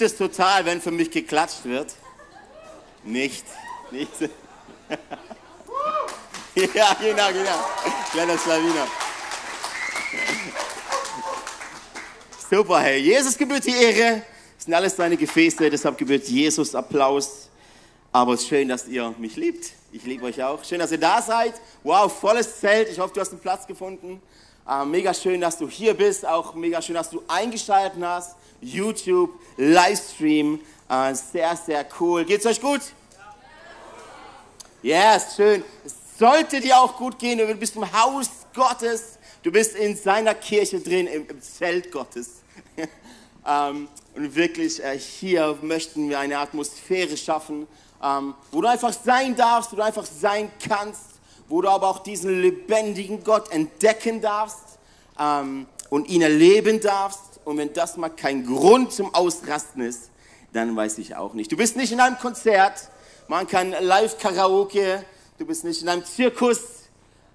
Ich liebe es total, wenn für mich geklatscht wird. Nicht, nicht. ja, genau, genau. Kleiner Schlawiner. Super, hey. Jesus gebührt die Ehre. Das sind alles deine Gefäße, deshalb gebührt Jesus Applaus. Aber es ist schön, dass ihr mich liebt. Ich liebe euch auch. Schön, dass ihr da seid. Wow, volles Zelt. Ich hoffe, du hast einen Platz gefunden. Äh, mega schön, dass du hier bist. Auch mega schön, dass du eingeschaltet hast. YouTube, Livestream. Äh, sehr, sehr cool. Geht's euch gut? Ja, yes, schön. Es sollte dir auch gut gehen. Du bist im Haus Gottes. Du bist in seiner Kirche drin, im, im Zelt Gottes. ähm, und wirklich, äh, hier möchten wir eine Atmosphäre schaffen, ähm, wo du einfach sein darfst, wo du einfach sein kannst, wo du aber auch diesen lebendigen Gott entdecken darfst ähm, und ihn erleben darfst. Und wenn das mal kein Grund zum Ausrasten ist, dann weiß ich auch nicht. Du bist nicht in einem Konzert, man kann Live-Karaoke, du bist nicht in einem Zirkus,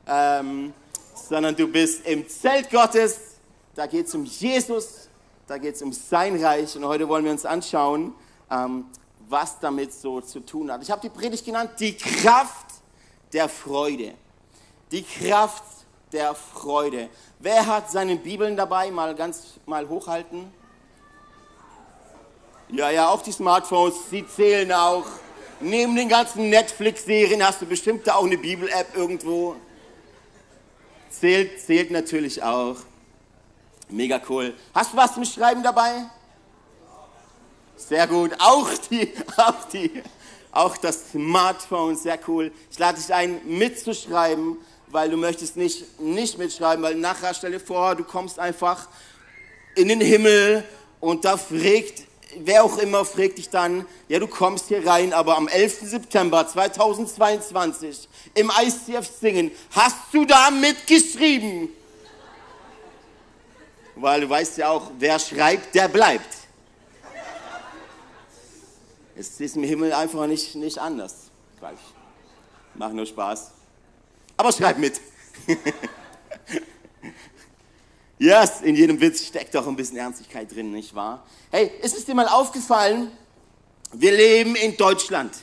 ähm, sondern du bist im Zelt Gottes. Da geht es um Jesus, da geht es um sein Reich. Und heute wollen wir uns anschauen, ähm, was damit so zu tun hat. Ich habe die Predigt genannt, die Kraft der Freude. Die Kraft der Freude. Wer hat seine Bibeln dabei? Mal ganz mal hochhalten. Ja, ja, auch die Smartphones, sie zählen auch. Neben den ganzen Netflix-Serien hast du bestimmt da auch eine Bibel-App irgendwo. Zählt, zählt natürlich auch. Mega cool. Hast du was zum Schreiben dabei? Sehr gut. Auch die, auch die, auch das Smartphone, sehr cool. Ich lade dich ein, mitzuschreiben, weil du möchtest nicht, nicht mitschreiben, weil nachher stell dir vor, du kommst einfach in den Himmel und da fragt, wer auch immer fragt dich dann, ja, du kommst hier rein, aber am 11. September 2022 im ICF singen, hast du da mitgeschrieben? Weil du weißt ja auch, wer schreibt, der bleibt. Es ist im Himmel einfach nicht, nicht anders. Gleich. Mach nur Spaß. Aber schreib mit. yes, in jedem Witz steckt auch ein bisschen Ernstigkeit drin, nicht wahr? Hey, ist es dir mal aufgefallen, wir leben in Deutschland.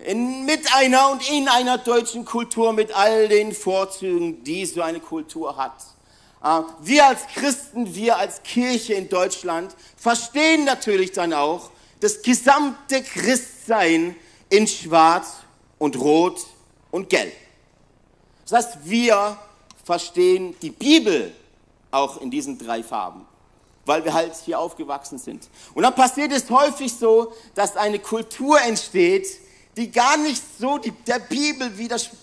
In, mit einer und in einer deutschen Kultur, mit all den Vorzügen, die so eine Kultur hat. Äh, wir als Christen, wir als Kirche in Deutschland verstehen natürlich dann auch, das gesamte Christsein in Schwarz und Rot und Gelb. Das heißt, wir verstehen die Bibel auch in diesen drei Farben, weil wir halt hier aufgewachsen sind. Und dann passiert es häufig so, dass eine Kultur entsteht, die gar nicht so die, der Bibel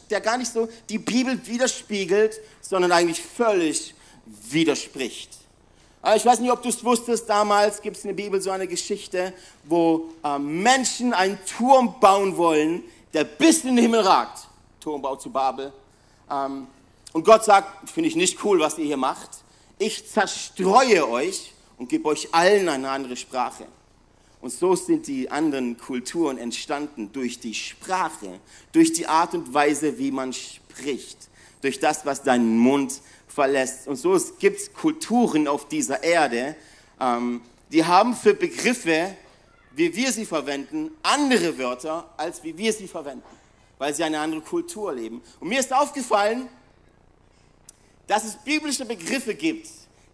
der gar nicht so die Bibel widerspiegelt, sondern eigentlich völlig widerspricht. Ich weiß nicht, ob du es wusstest, damals gibt es in der Bibel so eine Geschichte, wo äh, Menschen einen Turm bauen wollen, der bis in den Himmel ragt. Turmbau zu Babel. Ähm, und Gott sagt, finde ich nicht cool, was ihr hier macht. Ich zerstreue euch und gebe euch allen eine andere Sprache. Und so sind die anderen Kulturen entstanden durch die Sprache, durch die Art und Weise, wie man spricht, durch das, was deinen Mund verlässt. Und so gibt es Kulturen auf dieser Erde, ähm, die haben für Begriffe, wie wir sie verwenden, andere Wörter, als wie wir sie verwenden, weil sie eine andere Kultur leben. Und mir ist aufgefallen, dass es biblische Begriffe gibt,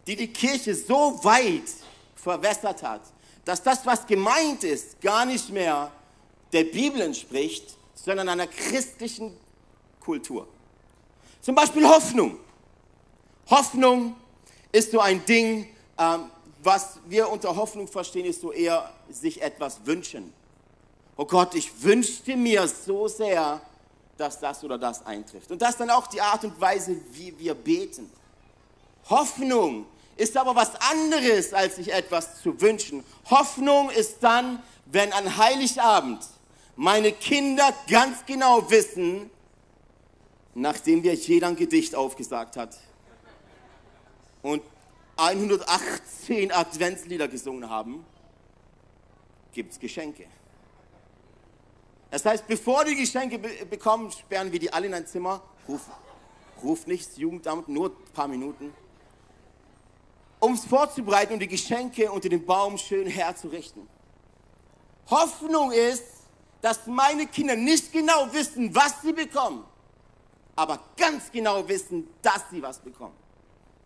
die die Kirche so weit verwässert hat, dass das, was gemeint ist, gar nicht mehr der Bibel entspricht, sondern einer christlichen Kultur. Zum Beispiel Hoffnung. Hoffnung ist so ein Ding, ähm, was wir unter Hoffnung verstehen, ist so eher sich etwas wünschen. Oh Gott, ich wünschte mir so sehr, dass das oder das eintrifft. Und das ist dann auch die Art und Weise, wie wir beten. Hoffnung ist aber was anderes, als sich etwas zu wünschen. Hoffnung ist dann, wenn an Heiligabend meine Kinder ganz genau wissen, nachdem wir jeder ein Gedicht aufgesagt hat, und 118 Adventslieder gesungen haben, gibt es Geschenke. Das heißt, bevor die Geschenke be bekommen, sperren wir die alle in ein Zimmer, rufen, ruft nicht das Jugendamt, nur ein paar Minuten, um es vorzubereiten und die Geschenke unter dem Baum schön herzurichten. Hoffnung ist, dass meine Kinder nicht genau wissen, was sie bekommen, aber ganz genau wissen, dass sie was bekommen.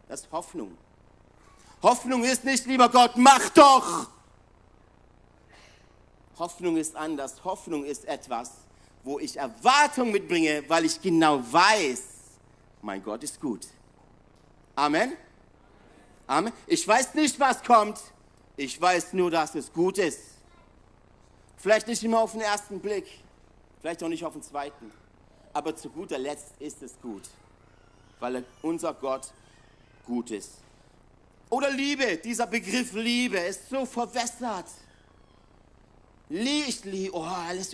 Das ist Hoffnung. Hoffnung ist nicht, lieber Gott, mach doch. Hoffnung ist anders. Hoffnung ist etwas, wo ich Erwartung mitbringe, weil ich genau weiß, mein Gott ist gut. Amen. Amen. Ich weiß nicht, was kommt. Ich weiß nur, dass es gut ist. Vielleicht nicht immer auf den ersten Blick, vielleicht auch nicht auf den zweiten. Aber zu guter Letzt ist es gut, weil unser Gott gut ist. Oder Liebe, dieser Begriff Liebe ist so verwässert. Liebe, oh,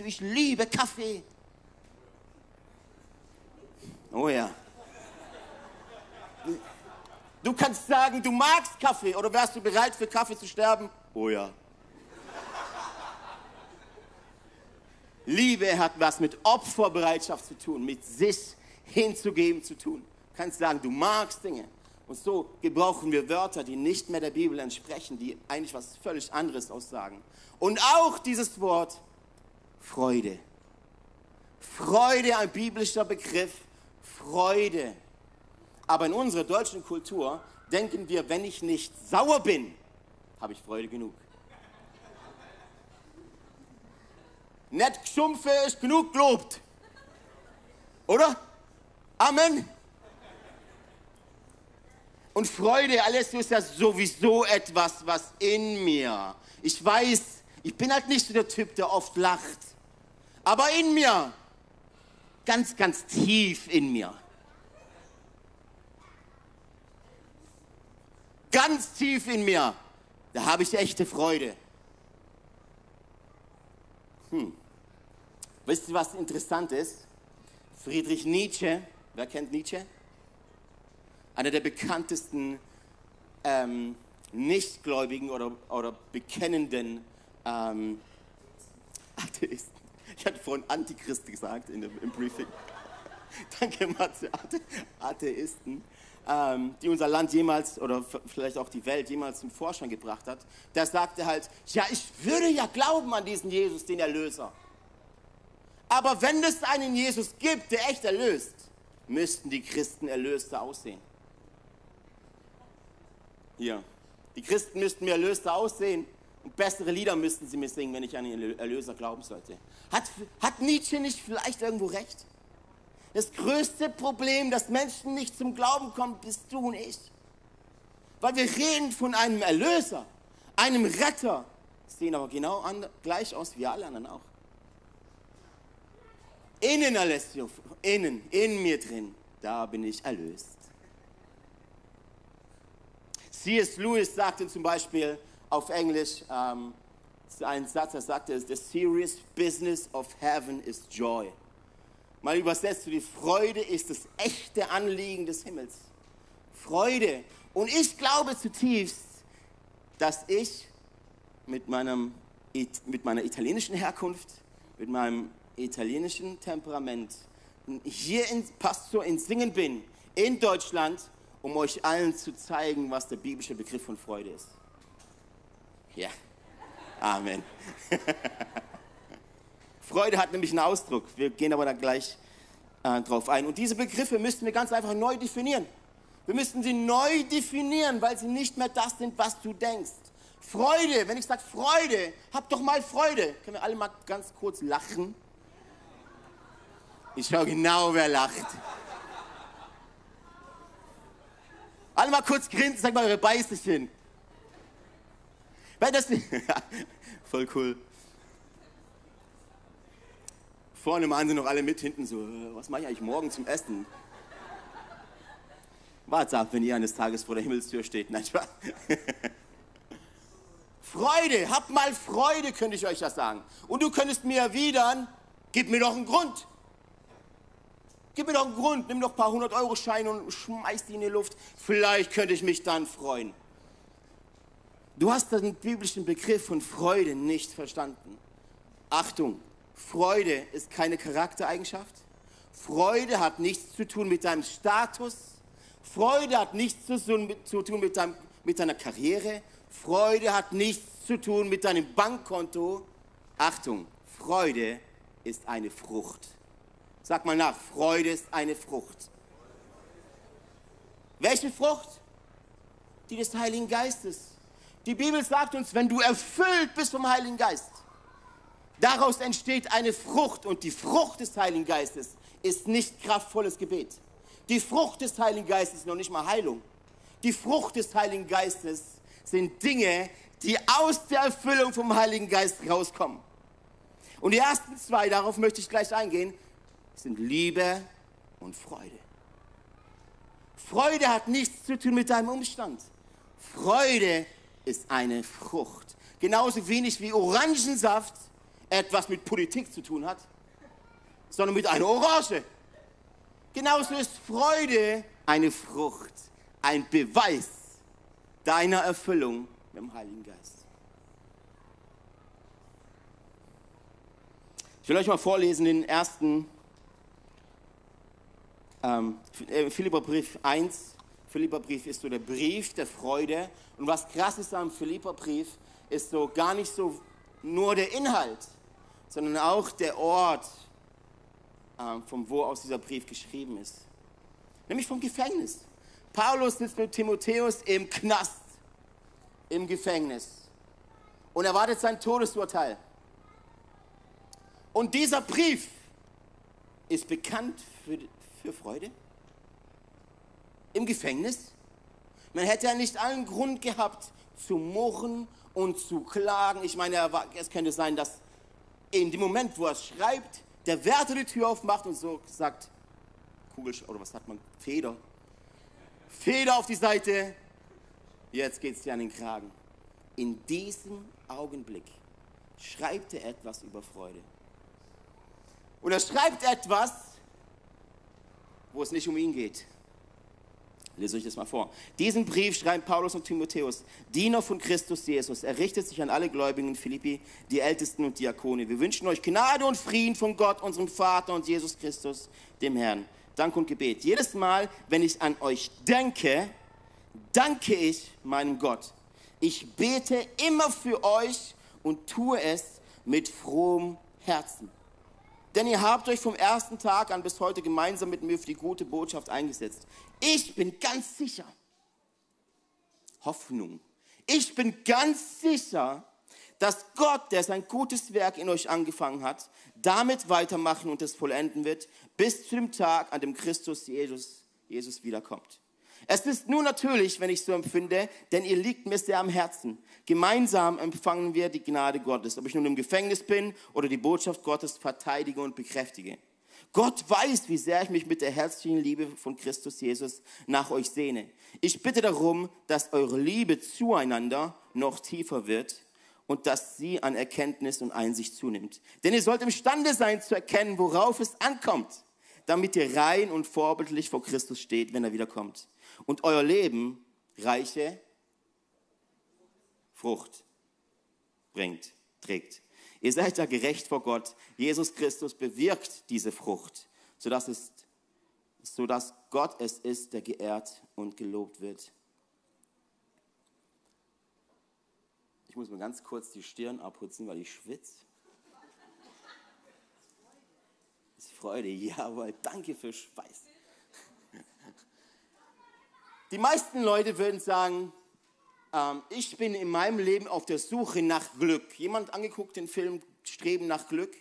ich liebe Kaffee. Oh ja. Du kannst sagen, du magst Kaffee oder wärst du bereit für Kaffee zu sterben? Oh ja. Liebe hat was mit Opferbereitschaft zu tun, mit sich hinzugeben zu tun. Du kannst sagen, du magst Dinge. Und so gebrauchen wir Wörter, die nicht mehr der Bibel entsprechen, die eigentlich was völlig anderes aussagen. Und auch dieses Wort Freude. Freude, ein biblischer Begriff. Freude. Aber in unserer deutschen Kultur denken wir, wenn ich nicht sauer bin, habe ich Freude genug. Nicht geschumpfe ist genug gelobt. Oder? Amen. Und Freude, alles ist ja sowieso etwas, was in mir. Ich weiß, ich bin halt nicht so der Typ, der oft lacht. Aber in mir, ganz, ganz tief in mir. Ganz tief in mir, da habe ich echte Freude. Hm. Wisst ihr, was interessant ist? Friedrich Nietzsche, wer kennt Nietzsche? Einer der bekanntesten ähm, Nichtgläubigen oder, oder bekennenden ähm, Atheisten. Ich hatte vorhin Antichrist gesagt in dem, im Briefing. Danke, Matze. Atheisten, ähm, die unser Land jemals oder vielleicht auch die Welt jemals zum Vorschein gebracht hat. Der sagte halt, ja, ich würde ja glauben an diesen Jesus, den Erlöser. Aber wenn es einen Jesus gibt, der echt erlöst, müssten die Christen Erlöste aussehen. Hier. Die Christen müssten mir erlöster aussehen und bessere Lieder müssten sie mir singen, wenn ich an den Erlöser glauben sollte. Hat, hat Nietzsche nicht vielleicht irgendwo recht? Das größte Problem, dass Menschen nicht zum Glauben kommen, bist du und ich. Weil wir reden von einem Erlöser, einem Retter, sehen aber genau an, gleich aus wie alle anderen auch. Innen, Alessio, innen, in mir drin, da bin ich erlöst. C.S. Lewis sagte zum Beispiel auf Englisch ähm, einen Satz, er sagte, the serious business of heaven is joy. Mal übersetzt, die Freude ist das echte Anliegen des Himmels. Freude. Und ich glaube zutiefst, dass ich mit, meinem, mit meiner italienischen Herkunft, mit meinem italienischen Temperament hier in, Pastor in Singen bin, in Deutschland um euch allen zu zeigen, was der biblische Begriff von Freude ist. Ja, Amen. Freude hat nämlich einen Ausdruck. Wir gehen aber da gleich äh, drauf ein. Und diese Begriffe müssten wir ganz einfach neu definieren. Wir müssten sie neu definieren, weil sie nicht mehr das sind, was du denkst. Freude, wenn ich sage Freude, hab doch mal Freude. Können wir alle mal ganz kurz lachen? Ich schaue genau, wer lacht. Alle mal kurz grinsen, sag mal eure Beißchen. Weil das voll cool. Vorne machen sie noch alle mit, hinten so, äh, was mache ich eigentlich morgen zum Essen? Wart's ab, wenn ihr eines Tages vor der Himmelstür steht. Nein, Spaß. Freude, habt mal Freude, könnte ich euch das sagen. Und du könntest mir erwidern, gib mir doch einen Grund. Gib mir doch einen Grund, nimm doch ein paar hundert Euro Scheine und schmeiß die in die Luft. Vielleicht könnte ich mich dann freuen. Du hast den biblischen Begriff von Freude nicht verstanden. Achtung, Freude ist keine Charaktereigenschaft. Freude hat nichts zu tun mit deinem Status. Freude hat nichts zu tun mit, zu tun mit, deinem, mit deiner Karriere. Freude hat nichts zu tun mit deinem Bankkonto. Achtung, Freude ist eine Frucht. Sag mal nach, Freude ist eine Frucht. Welche Frucht? Die des Heiligen Geistes. Die Bibel sagt uns, wenn du erfüllt bist vom Heiligen Geist, daraus entsteht eine Frucht und die Frucht des Heiligen Geistes ist nicht kraftvolles Gebet. Die Frucht des Heiligen Geistes ist noch nicht mal Heilung. Die Frucht des Heiligen Geistes sind Dinge, die aus der Erfüllung vom Heiligen Geist rauskommen. Und die ersten zwei, darauf möchte ich gleich eingehen, sind Liebe und Freude. Freude hat nichts zu tun mit deinem Umstand. Freude ist eine Frucht. Genauso wenig wie Orangensaft etwas mit Politik zu tun hat, sondern mit einer Orange. Genauso ist Freude eine Frucht, ein Beweis deiner Erfüllung mit dem Heiligen Geist. Ich will euch mal vorlesen den ersten ähm, äh, Philipperbrief 1. Philipperbrief ist so der Brief der Freude. Und was krass ist am Philipperbrief, ist so gar nicht so nur der Inhalt, sondern auch der Ort, ähm, von wo aus dieser Brief geschrieben ist. Nämlich vom Gefängnis. Paulus sitzt mit Timotheus im Knast, im Gefängnis und erwartet sein Todesurteil. Und dieser Brief ist bekannt für, für Freude? Im Gefängnis? Man hätte ja nicht allen Grund gehabt zu murren und zu klagen. Ich meine, es könnte sein, dass in dem Moment, wo er schreibt, der Wärter die Tür aufmacht und so sagt, Kugel, oder was hat man? Feder. Feder auf die Seite. Jetzt geht es dir an den Kragen. In diesem Augenblick schreibt er etwas über Freude. Und er schreibt etwas, wo es nicht um ihn geht. Lese euch das mal vor. Diesen Brief schreiben Paulus und Timotheus, Diener von Christus Jesus. Er richtet sich an alle Gläubigen in Philippi, die Ältesten und Diakone. Wir wünschen euch Gnade und Frieden von Gott, unserem Vater und Jesus Christus, dem Herrn. Dank und Gebet. Jedes Mal, wenn ich an euch denke, danke ich meinem Gott. Ich bete immer für euch und tue es mit frohem Herzen. Denn ihr habt euch vom ersten Tag an bis heute gemeinsam mit mir für die gute Botschaft eingesetzt. Ich bin ganz sicher, Hoffnung, ich bin ganz sicher, dass Gott, der sein gutes Werk in euch angefangen hat, damit weitermachen und es vollenden wird, bis zu dem Tag, an dem Christus Jesus, Jesus wiederkommt. Es ist nur natürlich, wenn ich so empfinde, denn ihr liegt mir sehr am Herzen. Gemeinsam empfangen wir die Gnade Gottes, ob ich nun im Gefängnis bin oder die Botschaft Gottes verteidige und bekräftige. Gott weiß, wie sehr ich mich mit der herzlichen Liebe von Christus Jesus nach euch sehne. Ich bitte darum, dass eure Liebe zueinander noch tiefer wird und dass sie an Erkenntnis und Einsicht zunimmt. Denn ihr sollt imstande sein zu erkennen, worauf es ankommt, damit ihr rein und vorbildlich vor Christus steht, wenn er wiederkommt. Und euer Leben reiche Frucht bringt, trägt. Ihr seid ja gerecht vor Gott. Jesus Christus bewirkt diese Frucht, sodass, es, sodass Gott es ist, der geehrt und gelobt wird. Ich muss mir ganz kurz die Stirn abputzen, weil ich schwitze. Das ist Freude, jawohl, danke für Schweiß. Die meisten Leute würden sagen, ähm, ich bin in meinem Leben auf der Suche nach Glück. Jemand angeguckt den Film Streben nach Glück?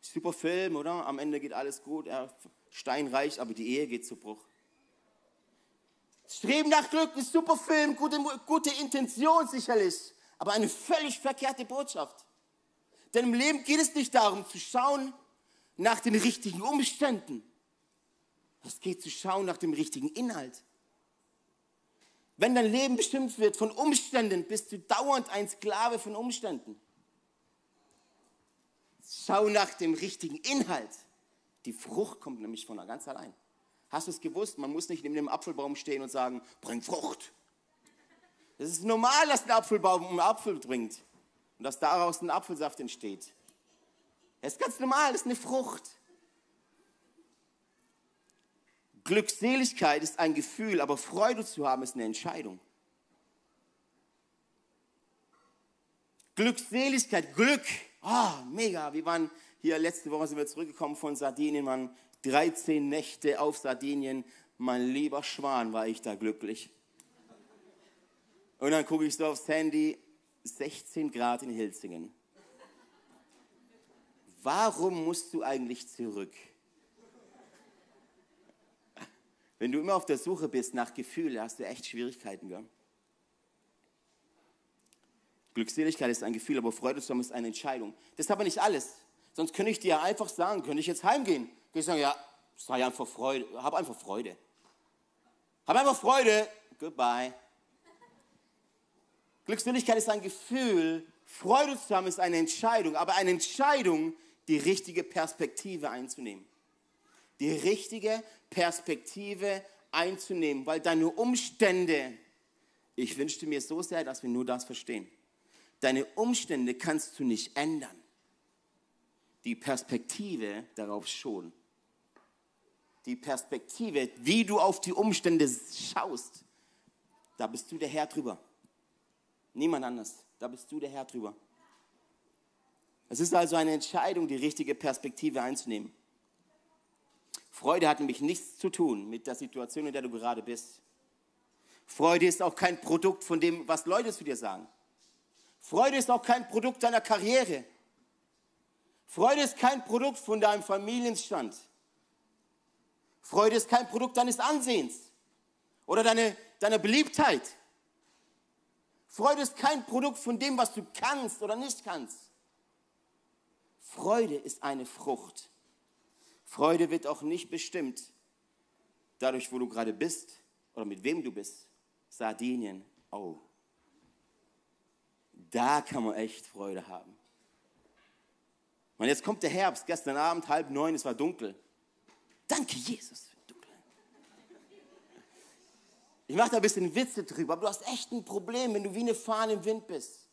Super Film, oder? Am Ende geht alles gut, er steinreich, aber die Ehe geht zu Bruch. Streben nach Glück ist super Film, gute, gute Intention sicherlich, aber eine völlig verkehrte Botschaft. Denn im Leben geht es nicht darum zu schauen nach den richtigen Umständen. Es geht zu schauen nach dem richtigen Inhalt. Wenn dein Leben bestimmt wird von Umständen, bist du dauernd ein Sklave von Umständen. Schau nach dem richtigen Inhalt. Die Frucht kommt nämlich von ganz allein. Hast du es gewusst? Man muss nicht neben dem Apfelbaum stehen und sagen, bring Frucht. Es ist normal, dass ein Apfelbaum einen Apfel bringt und dass daraus ein Apfelsaft entsteht. Es ist ganz normal, das ist eine Frucht. Glückseligkeit ist ein Gefühl, aber Freude zu haben ist eine Entscheidung. Glückseligkeit, Glück, oh, mega. Wir waren hier letzte Woche sind wir zurückgekommen von Sardinien, waren 13 Nächte auf Sardinien. Mein lieber Schwan, war ich da glücklich. Und dann gucke ich so aufs Handy, 16 Grad in Hilsingen. Warum musst du eigentlich zurück? Wenn du immer auf der Suche bist nach Gefühlen, hast du echt Schwierigkeiten. Gell? Glückseligkeit ist ein Gefühl, aber Freude zu haben ist eine Entscheidung. Das ist aber nicht alles. Sonst könnte ich dir einfach sagen, könnte ich jetzt heimgehen. Ich sagen, ja, sei einfach Freude, hab einfach Freude. Hab einfach Freude. Goodbye. Glückseligkeit ist ein Gefühl, Freude zu haben ist eine Entscheidung, aber eine Entscheidung, die richtige Perspektive einzunehmen. Die richtige Perspektive einzunehmen, weil deine Umstände, ich wünschte mir so sehr, dass wir nur das verstehen. Deine Umstände kannst du nicht ändern. Die Perspektive darauf schon. Die Perspektive, wie du auf die Umstände schaust, da bist du der Herr drüber. Niemand anders. Da bist du der Herr drüber. Es ist also eine Entscheidung, die richtige Perspektive einzunehmen. Freude hat nämlich nichts zu tun mit der Situation, in der du gerade bist. Freude ist auch kein Produkt von dem, was Leute zu dir sagen. Freude ist auch kein Produkt deiner Karriere. Freude ist kein Produkt von deinem Familienstand. Freude ist kein Produkt deines Ansehens oder deine, deiner Beliebtheit. Freude ist kein Produkt von dem, was du kannst oder nicht kannst. Freude ist eine Frucht. Freude wird auch nicht bestimmt dadurch, wo du gerade bist oder mit wem du bist. Sardinien, oh. Da kann man echt Freude haben. Und jetzt kommt der Herbst, gestern Abend halb neun, es war dunkel. Danke, Jesus. Ich mache da ein bisschen Witze drüber, aber du hast echt ein Problem, wenn du wie eine Fahne im Wind bist.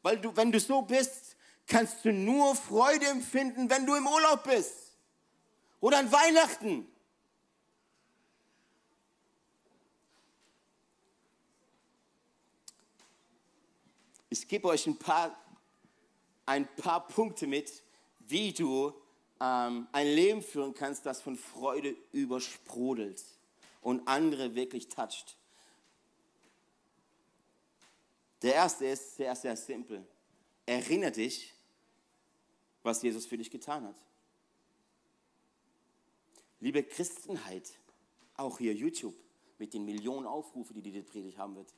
Weil du, wenn du so bist, kannst du nur Freude empfinden, wenn du im Urlaub bist. Oder an Weihnachten. Ich gebe euch ein paar, ein paar Punkte mit, wie du ähm, ein Leben führen kannst, das von Freude übersprudelt und andere wirklich toucht. Der erste ist sehr, sehr simpel. Erinnere dich, was Jesus für dich getan hat. Liebe Christenheit, auch hier YouTube mit den Millionen Aufrufe, die die Predigt haben wird.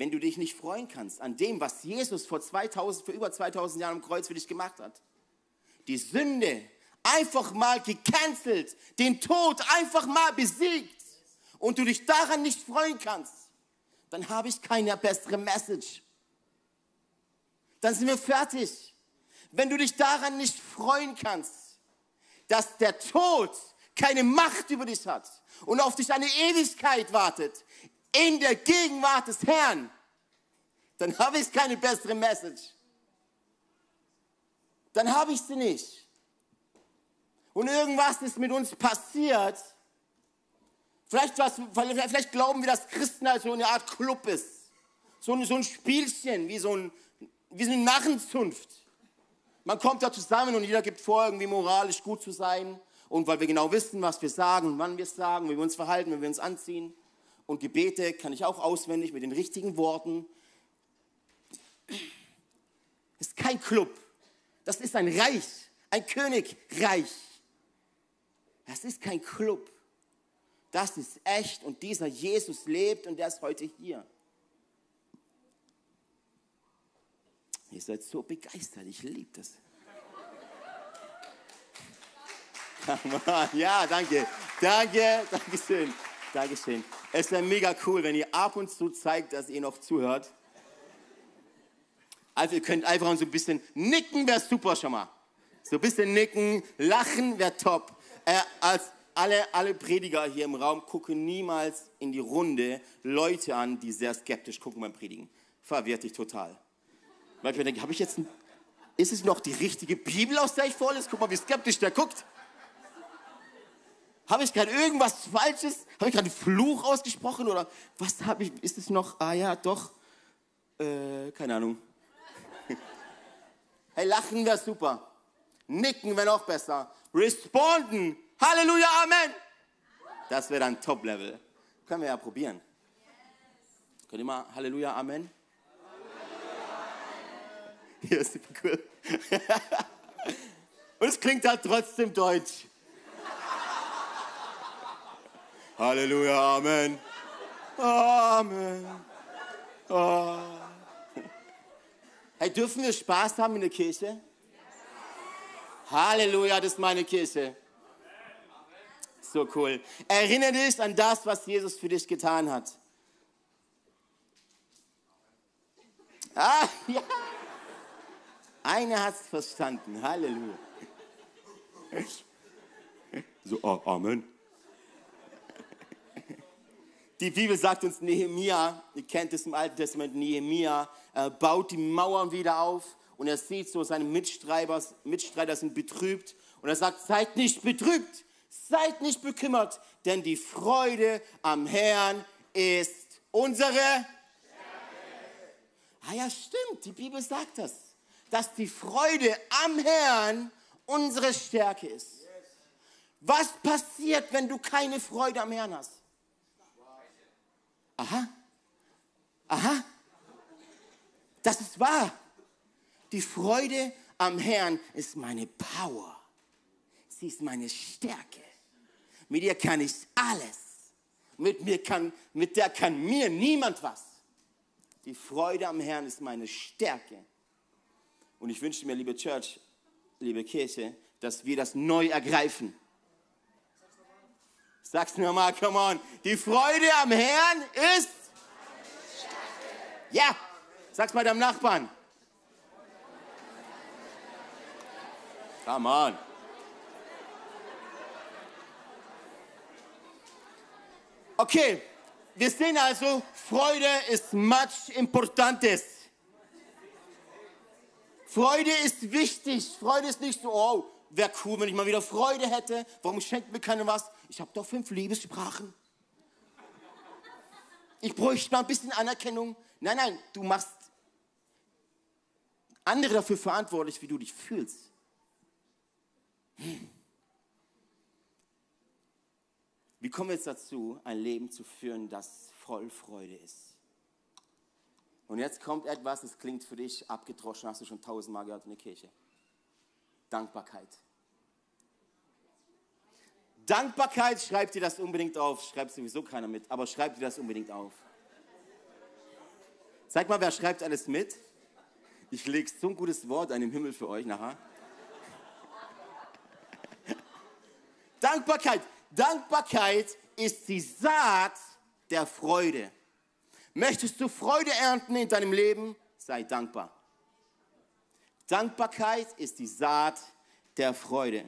wenn du dich nicht freuen kannst an dem, was Jesus vor 2000, für über 2000 Jahren am Kreuz für dich gemacht hat. Die Sünde einfach mal gecancelt, den Tod einfach mal besiegt und du dich daran nicht freuen kannst, dann habe ich keine bessere Message. Dann sind wir fertig. Wenn du dich daran nicht freuen kannst, dass der Tod keine Macht über dich hat und auf dich eine Ewigkeit wartet, in der Gegenwart des Herrn, dann habe ich keine bessere Message. Dann habe ich sie nicht. Und irgendwas ist mit uns passiert. Vielleicht, was, vielleicht glauben wir, dass Christenheit so eine Art Club ist. So ein, so ein Spielchen, wie so, ein, wie so eine Narrenzunft. Man kommt da zusammen und jeder gibt vor, irgendwie moralisch gut zu sein. Und weil wir genau wissen, was wir sagen und wann wir es sagen, wie wir uns verhalten, wie wir uns anziehen. Und Gebete kann ich auch auswendig mit den richtigen Worten. Das ist kein Club. Das ist ein Reich, ein Königreich. Das ist kein Club. Das ist echt und dieser Jesus lebt und der ist heute hier. Ihr seid so begeistert, ich liebe das. Ja, danke, danke, danke schön. Dankeschön. Es wäre mega cool, wenn ihr ab und zu zeigt, dass ihr noch zuhört. Also ihr könnt einfach so ein bisschen nicken, wäre super schon mal. So ein bisschen nicken, lachen wäre top. Äh, als alle, alle Prediger hier im Raum gucken niemals in die Runde Leute an, die sehr skeptisch gucken beim Predigen. Verwirrt dich total. Ich mir denke, habe ich jetzt ein, ist es noch die richtige Bibel, aus der ich vorlese? Guck mal, wie skeptisch der guckt. Habe ich gerade irgendwas Falsches? Habe ich gerade einen Fluch ausgesprochen? Oder was habe ich? Ist es noch? Ah ja, doch. Äh, keine Ahnung. hey, lachen wäre super. Nicken wäre noch besser. Responden. Halleluja, Amen. Das wäre dann Top-Level. Können wir ja probieren. Könnt ihr mal Halleluja, Amen? Ist super cool. Und es klingt halt trotzdem deutsch. Halleluja, Amen. Amen. Oh. Hey, dürfen wir Spaß haben in der Kirche? Halleluja, das ist meine Kirche. So cool. Erinnere dich an das, was Jesus für dich getan hat. Ah, ja. Einer hat es verstanden. Halleluja. So, oh, Amen. Die Bibel sagt uns, Nehemia, ihr kennt es im Alten Testament, Nehemia äh, baut die Mauern wieder auf und er sieht so, seine Mitstreiter, Mitstreiter sind betrübt und er sagt, seid nicht betrübt, seid nicht bekümmert, denn die Freude am Herrn ist unsere Stärke. Ah ja, stimmt, die Bibel sagt das, dass die Freude am Herrn unsere Stärke ist. Was passiert, wenn du keine Freude am Herrn hast? Aha. Aha. Das ist wahr. Die Freude am Herrn ist meine Power. Sie ist meine Stärke. Mit ihr kann ich alles. Mit mir kann, mit der kann mir niemand was. Die Freude am Herrn ist meine Stärke. Und ich wünsche mir, liebe Church, liebe Kirche, dass wir das neu ergreifen. Sag's mir mal, come on. Die Freude am Herrn ist. Ja, sag's mal deinem Nachbarn. Come on. Okay, wir sehen also, Freude ist much importantes. Freude ist wichtig. Freude ist nicht so, oh, wäre cool, wenn ich mal wieder Freude hätte. Warum schenkt mir keiner was? Ich habe doch fünf Liebessprachen. Ich bräuchte mal ein bisschen Anerkennung. Nein, nein, du machst andere dafür verantwortlich, wie du dich fühlst. Hm. Wie kommen wir jetzt dazu, ein Leben zu führen, das voll Freude ist? Und jetzt kommt etwas, das klingt für dich abgedroschen, hast du schon tausendmal gehört in der Kirche. Dankbarkeit. Dankbarkeit, schreibt dir das unbedingt auf. Schreibt sowieso keiner mit, aber schreibt dir das unbedingt auf. Zeig mal, wer schreibt alles mit? Ich lege so ein gutes Wort an den Himmel für euch nachher. Dankbarkeit. Dankbarkeit ist die Saat der Freude. Möchtest du Freude ernten in deinem Leben? Sei dankbar. Dankbarkeit ist die Saat der Freude.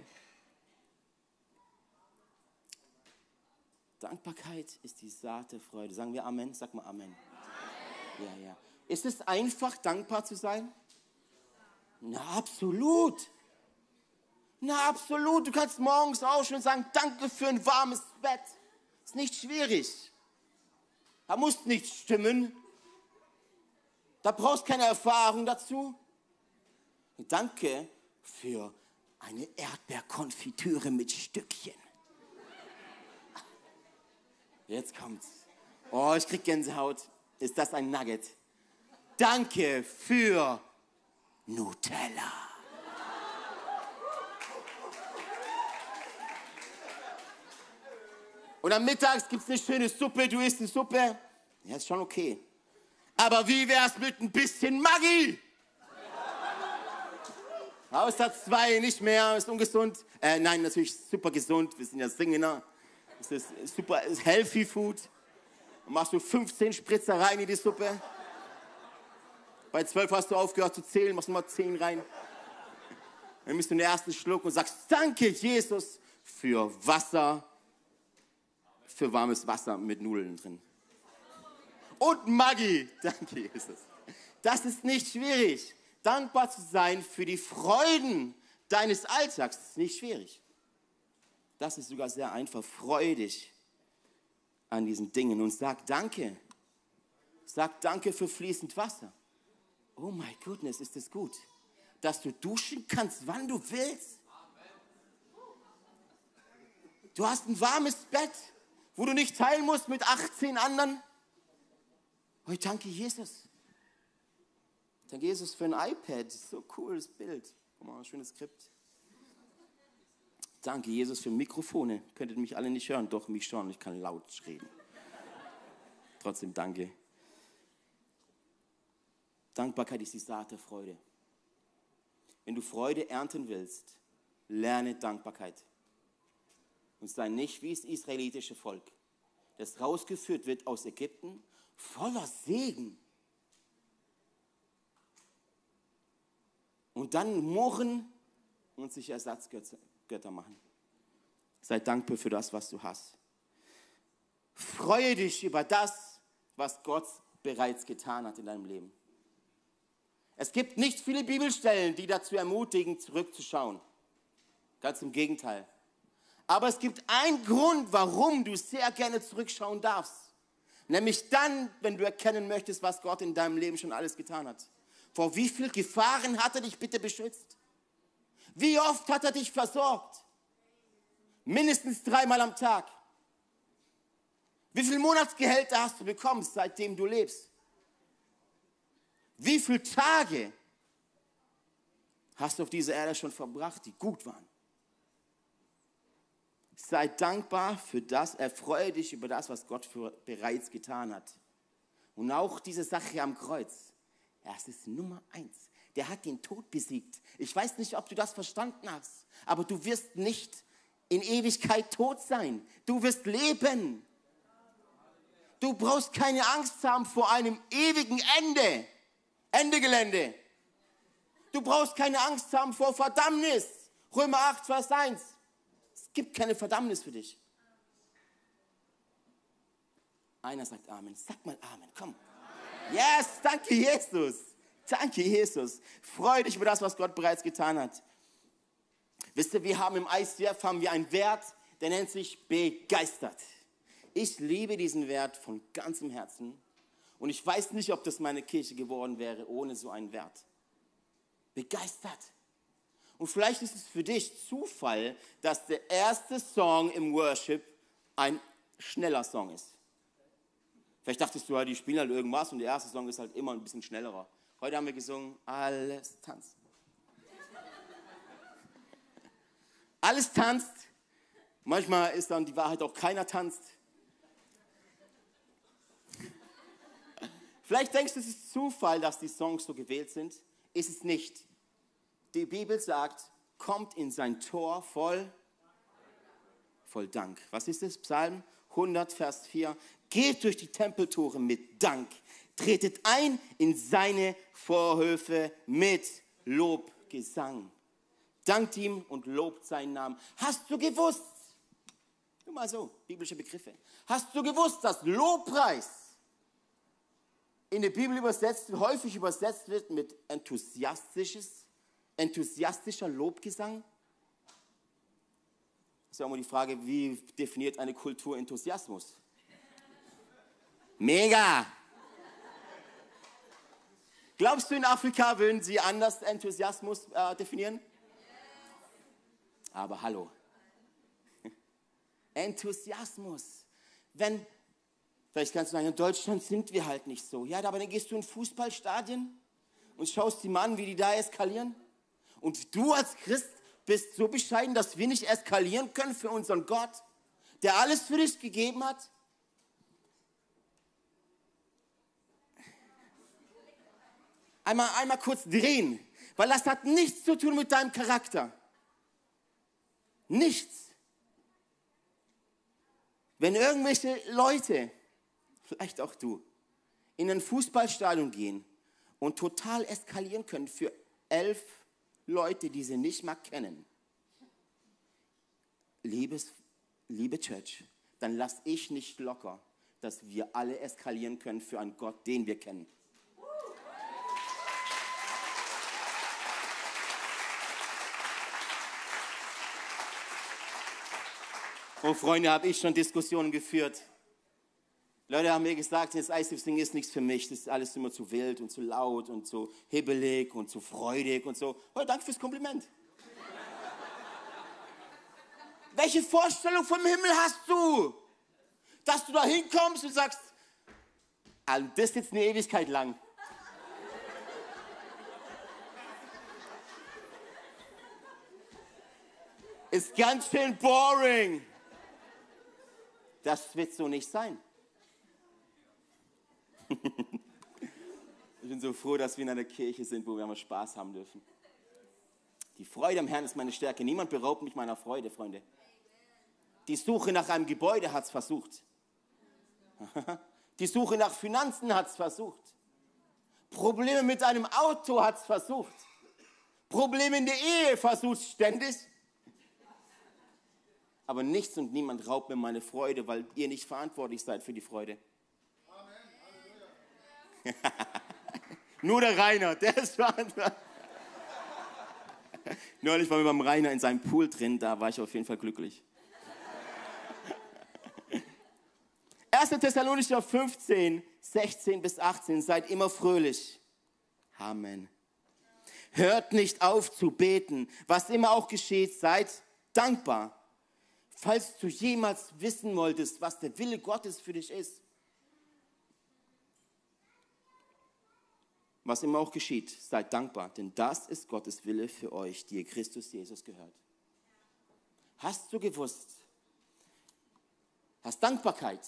Dankbarkeit ist die Saat der Freude. Sagen wir Amen? Sag mal Amen. Ja, ja. Ist es einfach, dankbar zu sein? Na, absolut. Na, absolut. Du kannst morgens aufstehen und sagen, danke für ein warmes Bett. Ist nicht schwierig. Da muss nichts stimmen. Da brauchst keine Erfahrung dazu. Danke für eine Erdbeerkonfitüre mit Stückchen. Jetzt kommt's. Oh, ich krieg Gänsehaut. Ist das ein Nugget? Danke für Nutella. Und am Mittags gibt es eine schöne Suppe, du isst eine Suppe. Ja, ist schon okay. Aber wie wär's mit ein bisschen Maggi? Haushalts 2 nicht mehr, ist ungesund. Äh, nein, natürlich super gesund, wir sind ja Singener. Es ist super, ist healthy food. Dann machst du 15 Spritzer rein in die Suppe. Bei 12 hast du aufgehört zu zählen, machst nochmal 10 rein. Dann bist du den ersten Schluck und sagst, danke Jesus für Wasser, für warmes Wasser mit Nudeln drin. Und Maggi, danke Jesus. Das ist nicht schwierig. Dankbar zu sein für die Freuden deines Alltags ist nicht schwierig. Das ist sogar sehr einfach. Freu dich an diesen Dingen und sag Danke. Sag Danke für fließend Wasser. Oh my goodness, ist es gut, dass du duschen kannst, wann du willst. Du hast ein warmes Bett, wo du nicht teilen musst mit 18 anderen. Oh, danke Jesus. Danke Jesus für ein iPad. So cooles Bild. Guck mal, ein schönes Skript. Danke Jesus für Mikrofone. Könntet mich alle nicht hören, doch mich schon. Ich kann laut reden. Trotzdem danke. Dankbarkeit ist die Saat der Freude. Wenn du Freude ernten willst, lerne Dankbarkeit. Und sei nicht wie das israelitische Volk, das rausgeführt wird aus Ägypten, voller Segen. Und dann murren und sich Ersatzgötter machen. Sei dankbar für das, was du hast. Freue dich über das, was Gott bereits getan hat in deinem Leben. Es gibt nicht viele Bibelstellen, die dazu ermutigen, zurückzuschauen. Ganz im Gegenteil. Aber es gibt einen Grund, warum du sehr gerne zurückschauen darfst. Nämlich dann, wenn du erkennen möchtest, was Gott in deinem Leben schon alles getan hat. Vor wie viel Gefahren hat er dich bitte beschützt? Wie oft hat er dich versorgt? Mindestens dreimal am Tag. Wie viele Monatsgehälter hast du bekommen, seitdem du lebst? Wie viele Tage hast du auf dieser Erde schon verbracht, die gut waren? Sei dankbar für das, erfreue dich über das, was Gott für, bereits getan hat. Und auch diese Sache am Kreuz. Es ist Nummer eins. Der hat den Tod besiegt. Ich weiß nicht, ob du das verstanden hast, aber du wirst nicht in Ewigkeit tot sein. Du wirst leben. Du brauchst keine Angst haben vor einem ewigen Ende. Ende Gelände. Du brauchst keine Angst haben vor Verdammnis. Römer 8, Vers 1. Es gibt keine Verdammnis für dich. Einer sagt Amen. Sag mal Amen, komm. Yes, danke Jesus. Danke Jesus. Freu dich über das, was Gott bereits getan hat. Wisst ihr, wir haben im ICF haben wir einen Wert, der nennt sich begeistert. Ich liebe diesen Wert von ganzem Herzen und ich weiß nicht, ob das meine Kirche geworden wäre ohne so einen Wert. Begeistert. Und vielleicht ist es für dich Zufall, dass der erste Song im Worship ein schneller Song ist. Vielleicht dachtest du, ja, die spielen halt irgendwas und der erste Song ist halt immer ein bisschen schnellerer. Heute haben wir gesungen, alles tanzt. alles tanzt. Manchmal ist dann die Wahrheit auch keiner tanzt. Vielleicht denkst du, es ist Zufall, dass die Songs so gewählt sind. Ist es nicht. Die Bibel sagt, kommt in sein Tor voll, voll Dank. Was ist es? Psalm 100, Vers 4. Geht durch die Tempeltore mit Dank. Tretet ein in seine Vorhöfe mit Lobgesang. Dankt ihm und lobt seinen Namen. Hast du gewusst, nur mal so, biblische Begriffe. Hast du gewusst, dass Lobpreis in der Bibel übersetzt, häufig übersetzt wird mit enthusiastisches, enthusiastischer Lobgesang. Das ist ja immer die Frage, wie definiert eine Kultur Enthusiasmus? Mega! Glaubst du, in Afrika würden sie anders Enthusiasmus äh, definieren? Aber hallo. Enthusiasmus. Wenn Vielleicht kannst du sagen, in Deutschland sind wir halt nicht so. Ja, aber dann gehst du in Fußballstadien und schaust die Mann, wie die da eskalieren. Und du als Christ bist so bescheiden, dass wir nicht eskalieren können für unseren Gott, der alles für dich gegeben hat. Einmal, einmal kurz drehen, weil das hat nichts zu tun mit deinem Charakter. Nichts. Wenn irgendwelche Leute vielleicht auch du, in ein Fußballstadion gehen und total eskalieren können für elf Leute, die sie nicht mal kennen. Liebes, liebe Church, dann lasse ich nicht locker, dass wir alle eskalieren können für einen Gott, den wir kennen. Oh Freunde, habe ich schon Diskussionen geführt Leute haben mir gesagt, das ICF-Singen ist nichts für mich. Das ist alles immer zu wild und zu laut und zu hibbelig und zu freudig und so. Oh, danke fürs Kompliment. Welche Vorstellung vom Himmel hast du? Dass du da hinkommst und sagst, also das ist jetzt eine Ewigkeit lang. Ist ganz schön boring. Das wird so nicht sein. Ich bin so froh, dass wir in einer Kirche sind, wo wir mal Spaß haben dürfen. Die Freude am Herrn ist meine Stärke. Niemand beraubt mich meiner Freude, Freunde. Die Suche nach einem Gebäude hat es versucht. Die Suche nach Finanzen hat es versucht. Probleme mit einem Auto hat es versucht. Probleme in der Ehe versucht ständig. Aber nichts und niemand raubt mir meine Freude, weil ihr nicht verantwortlich seid für die Freude. Nur der Rainer, der ist verantwortlich. Neulich waren wir beim Rainer in seinem Pool drin, da war ich auf jeden Fall glücklich. 1. Thessalonicher 15, 16 bis 18, seid immer fröhlich. Amen. Hört nicht auf zu beten. Was immer auch geschieht, seid dankbar. Falls du jemals wissen wolltest, was der Wille Gottes für dich ist, was immer auch geschieht, seid dankbar, denn das ist Gottes Wille für euch, die ihr Christus Jesus gehört. Hast du gewusst, hast Dankbarkeit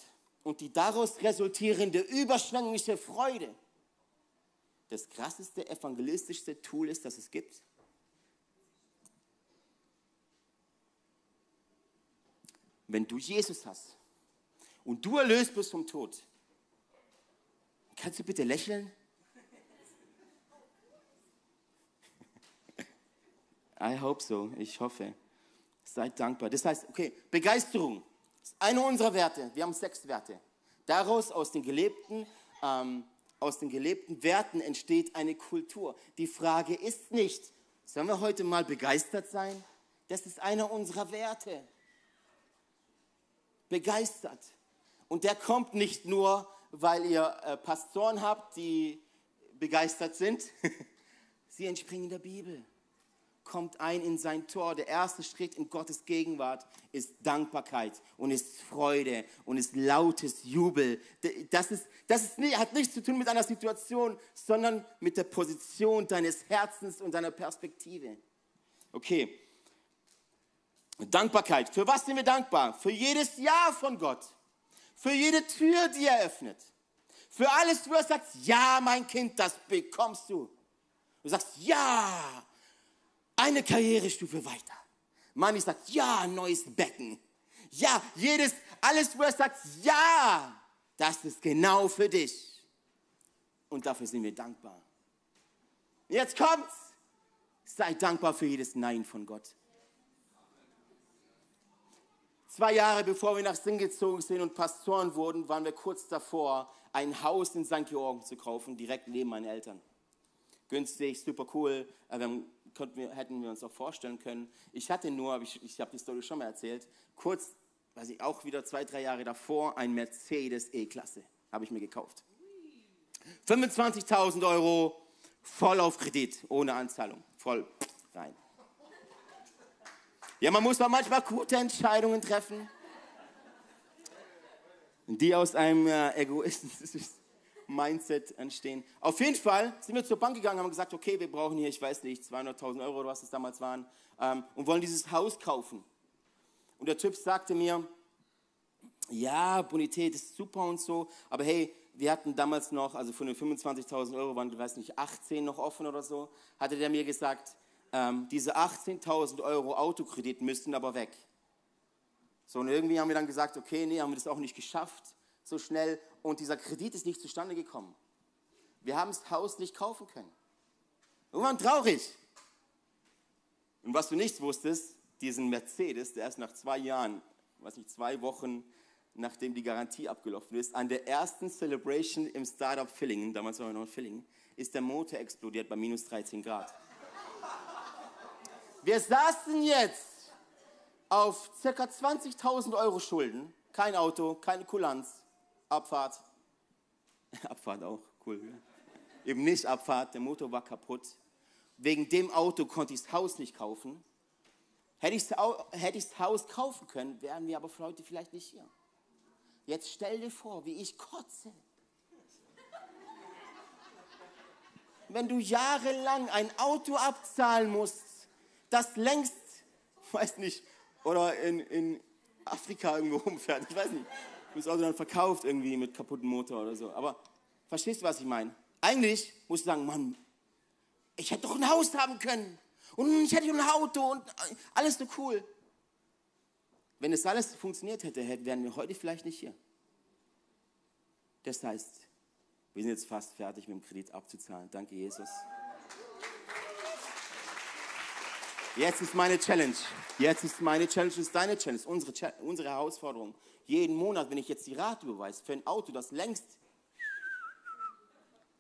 und die daraus resultierende überschwängliche Freude das krasseste evangelistischste Tool ist, das es gibt? Wenn du Jesus hast und du erlöst bist vom Tod, kannst du bitte lächeln? I hope so, ich hoffe. Seid dankbar. Das heißt, okay, Begeisterung ist eine unserer Werte. Wir haben sechs Werte. Daraus, aus den gelebten, ähm, aus den gelebten Werten entsteht eine Kultur. Die Frage ist nicht, sollen wir heute mal begeistert sein? Das ist einer unserer Werte. Begeistert. Und der kommt nicht nur, weil ihr äh, Pastoren habt, die begeistert sind. Sie entspringen der Bibel kommt ein in sein Tor. Der erste Schritt in Gottes Gegenwart ist Dankbarkeit und ist Freude und ist lautes Jubel. Das, ist, das ist, hat nichts zu tun mit einer Situation, sondern mit der Position deines Herzens und deiner Perspektive. Okay. Dankbarkeit. Für was sind wir dankbar? Für jedes Ja von Gott. Für jede Tür, die er öffnet. Für alles, wo er sagt, ja, mein Kind, das bekommst du. Du sagst, ja, eine Karrierestufe weiter. Manni sagt, ja, neues Becken. Ja, jedes, alles, wo er sagt, ja, das ist genau für dich. Und dafür sind wir dankbar. Jetzt kommt's. Sei dankbar für jedes Nein von Gott. Zwei Jahre bevor wir nach Sinn gezogen sind und Pastoren wurden, waren wir kurz davor, ein Haus in St. Georgen zu kaufen, direkt neben meinen Eltern günstig, super cool. Wir wir, hätten wir uns auch vorstellen können. Ich hatte nur, ich, ich habe die Story schon mal erzählt, kurz, weiß ich auch wieder zwei, drei Jahre davor, ein Mercedes E-Klasse habe ich mir gekauft. 25.000 Euro, voll auf Kredit, ohne Anzahlung, voll rein. Ja, man muss auch manchmal gute Entscheidungen treffen, die aus einem äh, Egoisten Mindset entstehen. Auf jeden Fall sind wir zur Bank gegangen, haben gesagt, okay, wir brauchen hier, ich weiß nicht, 200.000 Euro oder was es damals waren, ähm, und wollen dieses Haus kaufen. Und der Typ sagte mir, ja, Bonität ist super und so, aber hey, wir hatten damals noch, also von den 25.000 Euro waren, ich weiß nicht, 18 noch offen oder so, hatte der mir gesagt, ähm, diese 18.000 Euro Autokredit müssten aber weg. So, und irgendwie haben wir dann gesagt, okay, nee, haben wir das auch nicht geschafft so schnell und dieser Kredit ist nicht zustande gekommen. Wir haben das Haus nicht kaufen können. Wir waren traurig. Und was du nicht wusstest, diesen Mercedes, der erst nach zwei Jahren, weiß nicht, zwei Wochen, nachdem die Garantie abgelaufen ist, an der ersten Celebration im Startup Villingen, damals war er noch in Villingen, ist der Motor explodiert bei minus 13 Grad. Wir saßen jetzt auf ca. 20.000 Euro Schulden, kein Auto, keine Kulanz, Abfahrt. Abfahrt auch, cool. Ja? Eben nicht Abfahrt, der Motor war kaputt. Wegen dem Auto konnte ich das Haus nicht kaufen. Hätte ich das Haus kaufen können, wären wir aber heute vielleicht nicht hier. Jetzt stell dir vor, wie ich kotze. Wenn du jahrelang ein Auto abzahlen musst, das längst, weiß nicht, oder in, in Afrika irgendwo rumfährt, ich weiß nicht, das Auto dann verkauft irgendwie mit kaputtem Motor oder so. Aber verstehst du, was ich meine? Eigentlich musst du sagen, Mann, ich hätte doch ein Haus haben können und ich hätte ein Auto und alles so cool. Wenn es alles funktioniert hätte, wären wir heute vielleicht nicht hier. Das heißt, wir sind jetzt fast fertig mit dem Kredit abzuzahlen. Danke, Jesus. Jetzt ist meine Challenge. Jetzt ist meine Challenge, ist deine Challenge, unsere, unsere Herausforderung. Jeden Monat, wenn ich jetzt die Rate überweise für ein Auto, das längst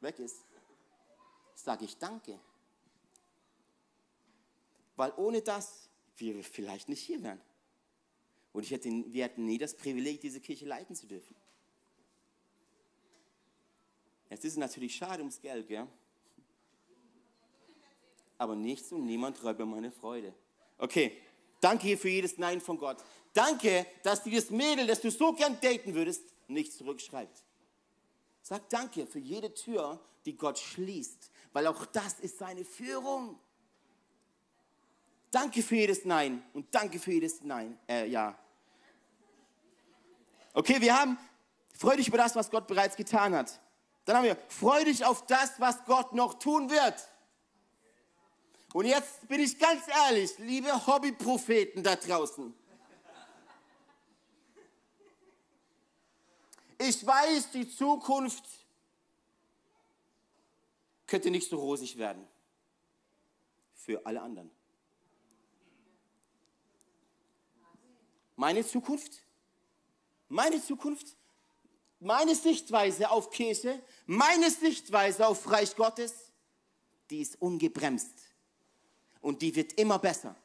weg ist, sage ich Danke. Weil ohne das wir vielleicht nicht hier wären. Und ich hätte, wir hätten nie das Privileg, diese Kirche leiten zu dürfen. Jetzt ist es natürlich schade ums Geld, gell? Aber nichts und niemand räubt mir meine Freude. Okay, danke für jedes Nein von Gott. Danke, dass dieses Mädel, das du so gern daten würdest, nicht zurückschreibt. Sag danke für jede Tür, die Gott schließt, weil auch das ist seine Führung. Danke für jedes Nein und danke für jedes Nein, äh, ja. Okay, wir haben, freu dich über das, was Gott bereits getan hat. Dann haben wir, freu dich auf das, was Gott noch tun wird. Und jetzt bin ich ganz ehrlich, liebe Hobbypropheten da draußen. Ich weiß, die Zukunft könnte nicht so rosig werden. Für alle anderen. Meine Zukunft? Meine Zukunft? Meine Sichtweise auf Kirche, meine Sichtweise auf Reich Gottes, die ist ungebremst. Und die wird immer besser.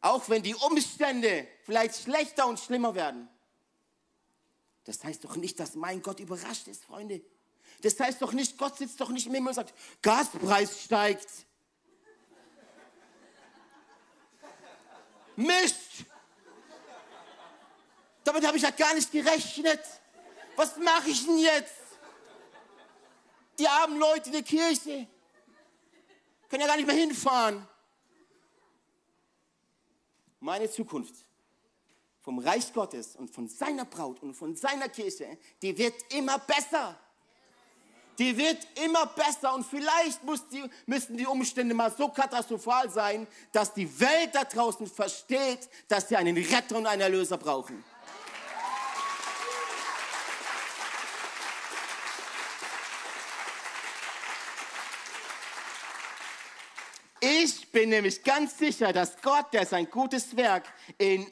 Auch wenn die Umstände vielleicht schlechter und schlimmer werden. Das heißt doch nicht, dass mein Gott überrascht ist, Freunde. Das heißt doch nicht, Gott sitzt doch nicht im Himmel und sagt, Gaspreis steigt. Mist! Damit habe ich ja gar nicht gerechnet. Was mache ich denn jetzt? Die armen Leute in der Kirche können ja gar nicht mehr hinfahren. Meine Zukunft vom Reich Gottes und von seiner Braut und von seiner Kirche, die wird immer besser. Die wird immer besser und vielleicht die, müssen die Umstände mal so katastrophal sein, dass die Welt da draußen versteht, dass sie einen Retter und einen Erlöser brauchen. Ich bin nämlich ganz sicher, dass Gott, der sein gutes Werk in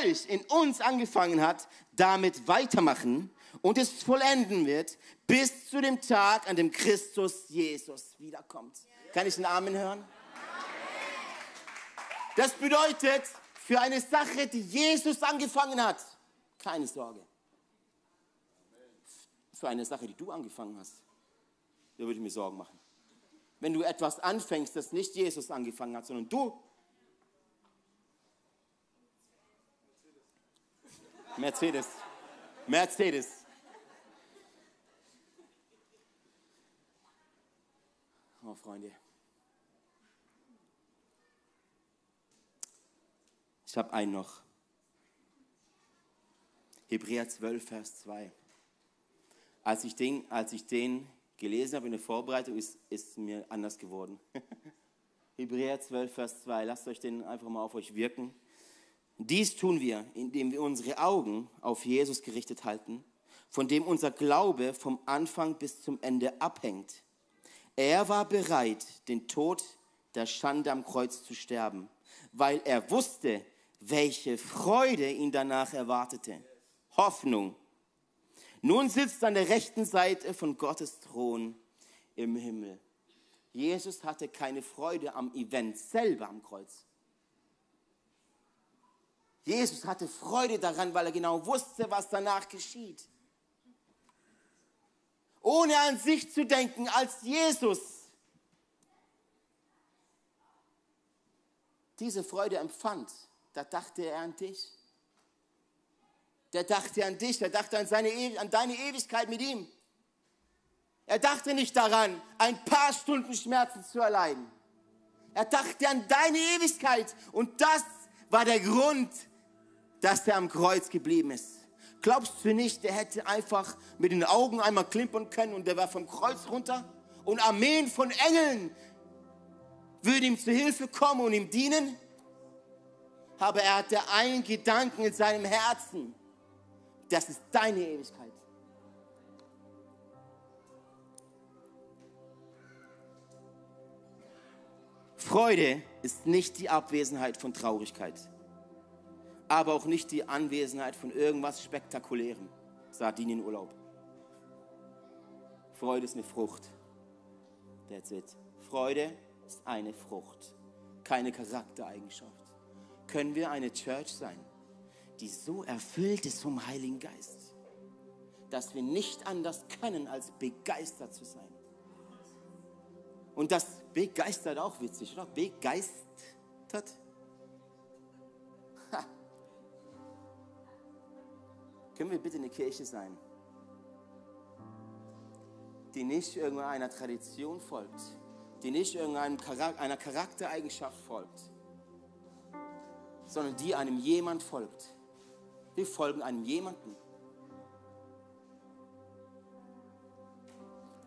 euch, in uns angefangen hat, damit weitermachen und es vollenden wird bis zu dem Tag, an dem Christus Jesus wiederkommt. Kann ich einen Amen hören? Das bedeutet, für eine Sache, die Jesus angefangen hat, keine Sorge. Für eine Sache, die du angefangen hast, da würde ich mir Sorgen machen wenn du etwas anfängst, das nicht Jesus angefangen hat, sondern du. Mercedes. Mercedes. Oh, Freunde. Ich habe einen noch. Hebräer 12, Vers 2. Als ich den, als ich den gelesen habe in der Vorbereitung, ist, ist mir anders geworden. Hebräer 12, Vers 2. Lasst euch den einfach mal auf euch wirken. Dies tun wir, indem wir unsere Augen auf Jesus gerichtet halten, von dem unser Glaube vom Anfang bis zum Ende abhängt. Er war bereit, den Tod der Schande am Kreuz zu sterben, weil er wusste, welche Freude ihn danach erwartete. Hoffnung nun sitzt an der rechten Seite von Gottes Thron im Himmel. Jesus hatte keine Freude am Event selber am Kreuz. Jesus hatte Freude daran, weil er genau wusste, was danach geschieht. Ohne an sich zu denken, als Jesus diese Freude empfand, da dachte er an dich. Der dachte an dich, er dachte an, seine, an deine Ewigkeit mit ihm. Er dachte nicht daran, ein paar Stunden Schmerzen zu erleiden. Er dachte an deine Ewigkeit und das war der Grund, dass er am Kreuz geblieben ist. Glaubst du nicht, der hätte einfach mit den Augen einmal klimpern können und der war vom Kreuz runter und Armeen von Engeln würden ihm zu Hilfe kommen und ihm dienen? Aber er hatte einen Gedanken in seinem Herzen. Das ist deine Ewigkeit. Freude ist nicht die Abwesenheit von Traurigkeit, aber auch nicht die Anwesenheit von irgendwas Spektakulärem. Sardinienurlaub. Freude ist eine Frucht. That's it. Freude ist eine Frucht, keine Charaktereigenschaft. Können wir eine Church sein, die so erfüllt ist vom Heiligen Geist, dass wir nicht anders können, als begeistert zu sein? Und das begeistert auch witzig, oder? Begeistert. Ha. Können wir bitte eine Kirche sein, die nicht irgendeiner Tradition folgt, die nicht irgendeiner Charaktereigenschaft folgt, sondern die einem jemand folgt. Wir folgen einem jemanden.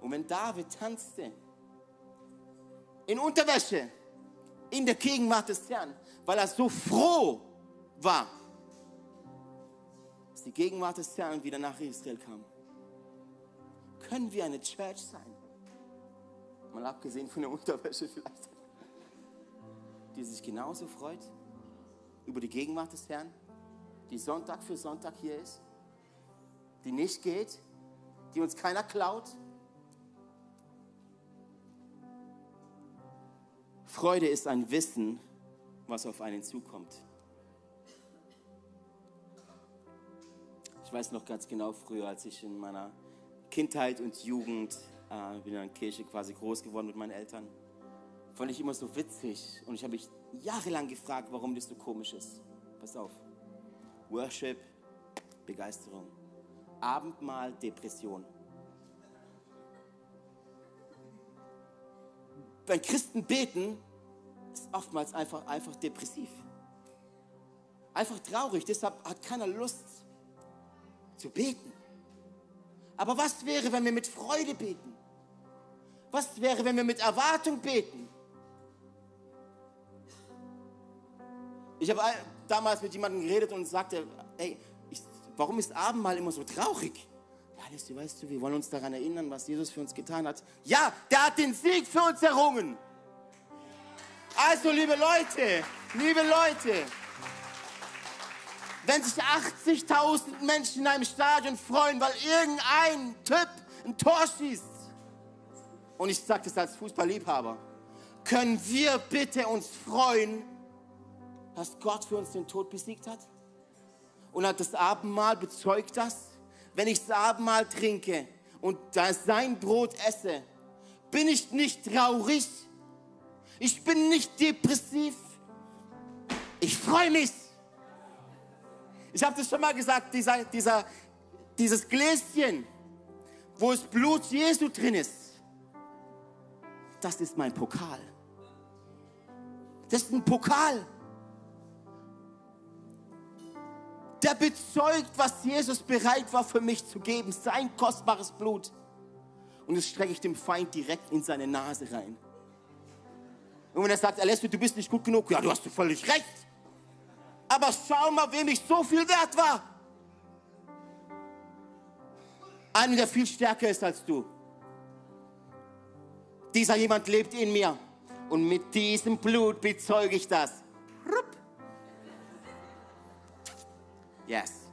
Und wenn David tanzte, in Unterwäsche in der Gegenwart des Herrn, weil er so froh war, dass die Gegenwart des Herrn wieder nach Israel kam. Können wir eine Church sein? Mal abgesehen von der Unterwäsche vielleicht. Die sich genauso freut über die Gegenwart des Herrn, die Sonntag für Sonntag hier ist, die nicht geht, die uns keiner klaut, Freude ist ein Wissen, was auf einen zukommt. Ich weiß noch ganz genau früher, als ich in meiner Kindheit und Jugend, äh, bin in der Kirche quasi groß geworden mit meinen Eltern, fand ich immer so witzig und ich habe mich jahrelang gefragt, warum das so komisch ist. Pass auf. Worship, Begeisterung. Abendmahl, Depression. wenn Christen beten, ist oftmals einfach, einfach depressiv. Einfach traurig, deshalb hat keiner Lust zu beten. Aber was wäre, wenn wir mit Freude beten? Was wäre, wenn wir mit Erwartung beten? Ich habe damals mit jemandem geredet und sagte, ey, ich, warum ist Abendmahl immer so traurig? Ja, Leslie, weißt du, wir wollen uns daran erinnern, was Jesus für uns getan hat. Ja, der hat den Sieg für uns errungen. Also, liebe Leute, liebe Leute, wenn sich 80.000 Menschen in einem Stadion freuen, weil irgendein Typ ein Tor schießt, und ich sage das als Fußballliebhaber, können wir bitte uns freuen, dass Gott für uns den Tod besiegt hat? Und hat das Abendmahl bezeugt das? wenn ich das Abendmahl trinke und sein Brot esse, bin ich nicht traurig. Ich bin nicht depressiv. Ich freue mich. Ich habe das schon mal gesagt, dieser, dieser, dieses Gläschen, wo das Blut Jesu drin ist, das ist mein Pokal. Das ist ein Pokal. Der bezeugt, was Jesus bereit war für mich zu geben, sein kostbares Blut. Und das strecke ich dem Feind direkt in seine Nase rein. Und wenn er sagt, Alessio, du bist nicht gut genug, ja, du hast völlig recht. Aber schau mal, wem ich so viel wert war. Einer, der viel stärker ist als du. Dieser jemand lebt in mir. Und mit diesem Blut bezeuge ich das. Yes.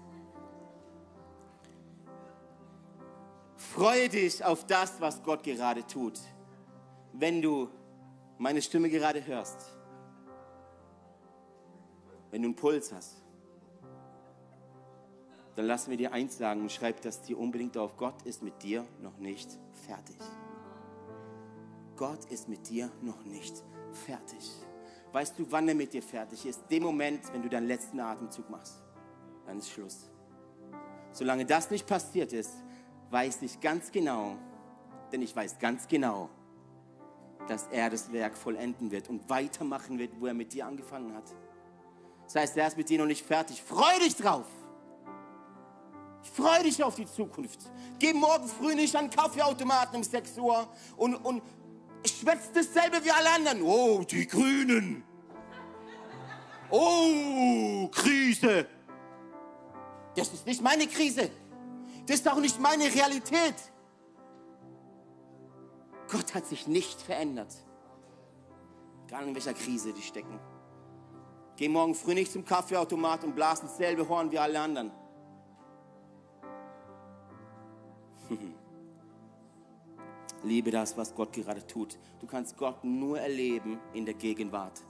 Freue dich auf das, was Gott gerade tut. Wenn du meine Stimme gerade hörst, wenn du einen Puls hast, dann lass mir dir eins sagen und schreib das dir unbedingt auf. Gott ist mit dir noch nicht fertig. Gott ist mit dir noch nicht fertig. Weißt du, wann er mit dir fertig ist? Dem Moment, wenn du deinen letzten Atemzug machst. Dann ist Schluss. Solange das nicht passiert ist, weiß ich ganz genau, denn ich weiß ganz genau, dass er das Werk vollenden wird und weitermachen wird, wo er mit dir angefangen hat. Das heißt, er ist mit dir noch nicht fertig. Freu dich drauf. Freu dich auf die Zukunft. Geh morgen früh nicht an Kaffeeautomaten um 6 Uhr und, und schwätzt dasselbe wie alle anderen. Oh, die Grünen. Oh, Krise. Das ist nicht meine Krise. Das ist auch nicht meine Realität. Gott hat sich nicht verändert. Egal in welcher Krise die stecken. Geh morgen früh nicht zum Kaffeeautomat und blasen dasselbe Horn wie alle anderen. Liebe das, was Gott gerade tut. Du kannst Gott nur erleben in der Gegenwart.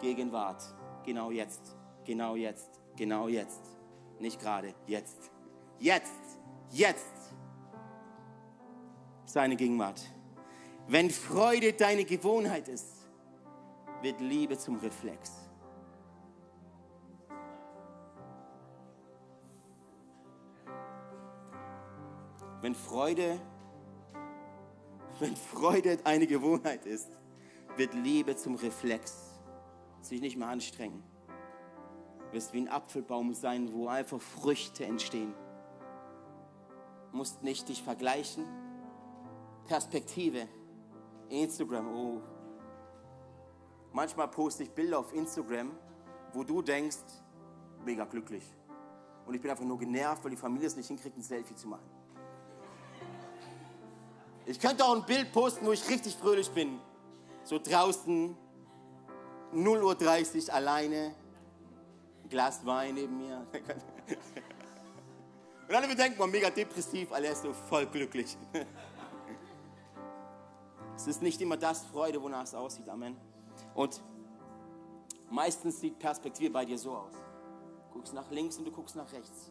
Gegenwart. Genau jetzt. Genau jetzt. Genau jetzt. Nicht gerade. Jetzt. Jetzt. Jetzt. Seine Gegenwart. Wenn Freude deine Gewohnheit ist, wird Liebe zum Reflex. Wenn Freude, wenn Freude eine Gewohnheit ist, wird Liebe zum Reflex. Sich nicht mehr anstrengen. Wirst wie ein Apfelbaum sein, wo einfach Früchte entstehen. Du musst nicht dich vergleichen. Perspektive. Instagram, oh. Manchmal poste ich Bilder auf Instagram, wo du denkst, mega glücklich. Und ich bin einfach nur genervt, weil die Familie es nicht hinkriegt, ein Selfie zu machen. Ich könnte auch ein Bild posten, wo ich richtig fröhlich bin. So draußen, 0.30 Uhr alleine, ein Glas Wein neben mir. Und alle denken, man mega depressiv, alle ist so voll glücklich. Es ist nicht immer das Freude, wonach es aussieht. Amen. Und meistens sieht Perspektive bei dir so aus. Du guckst nach links und du guckst nach rechts.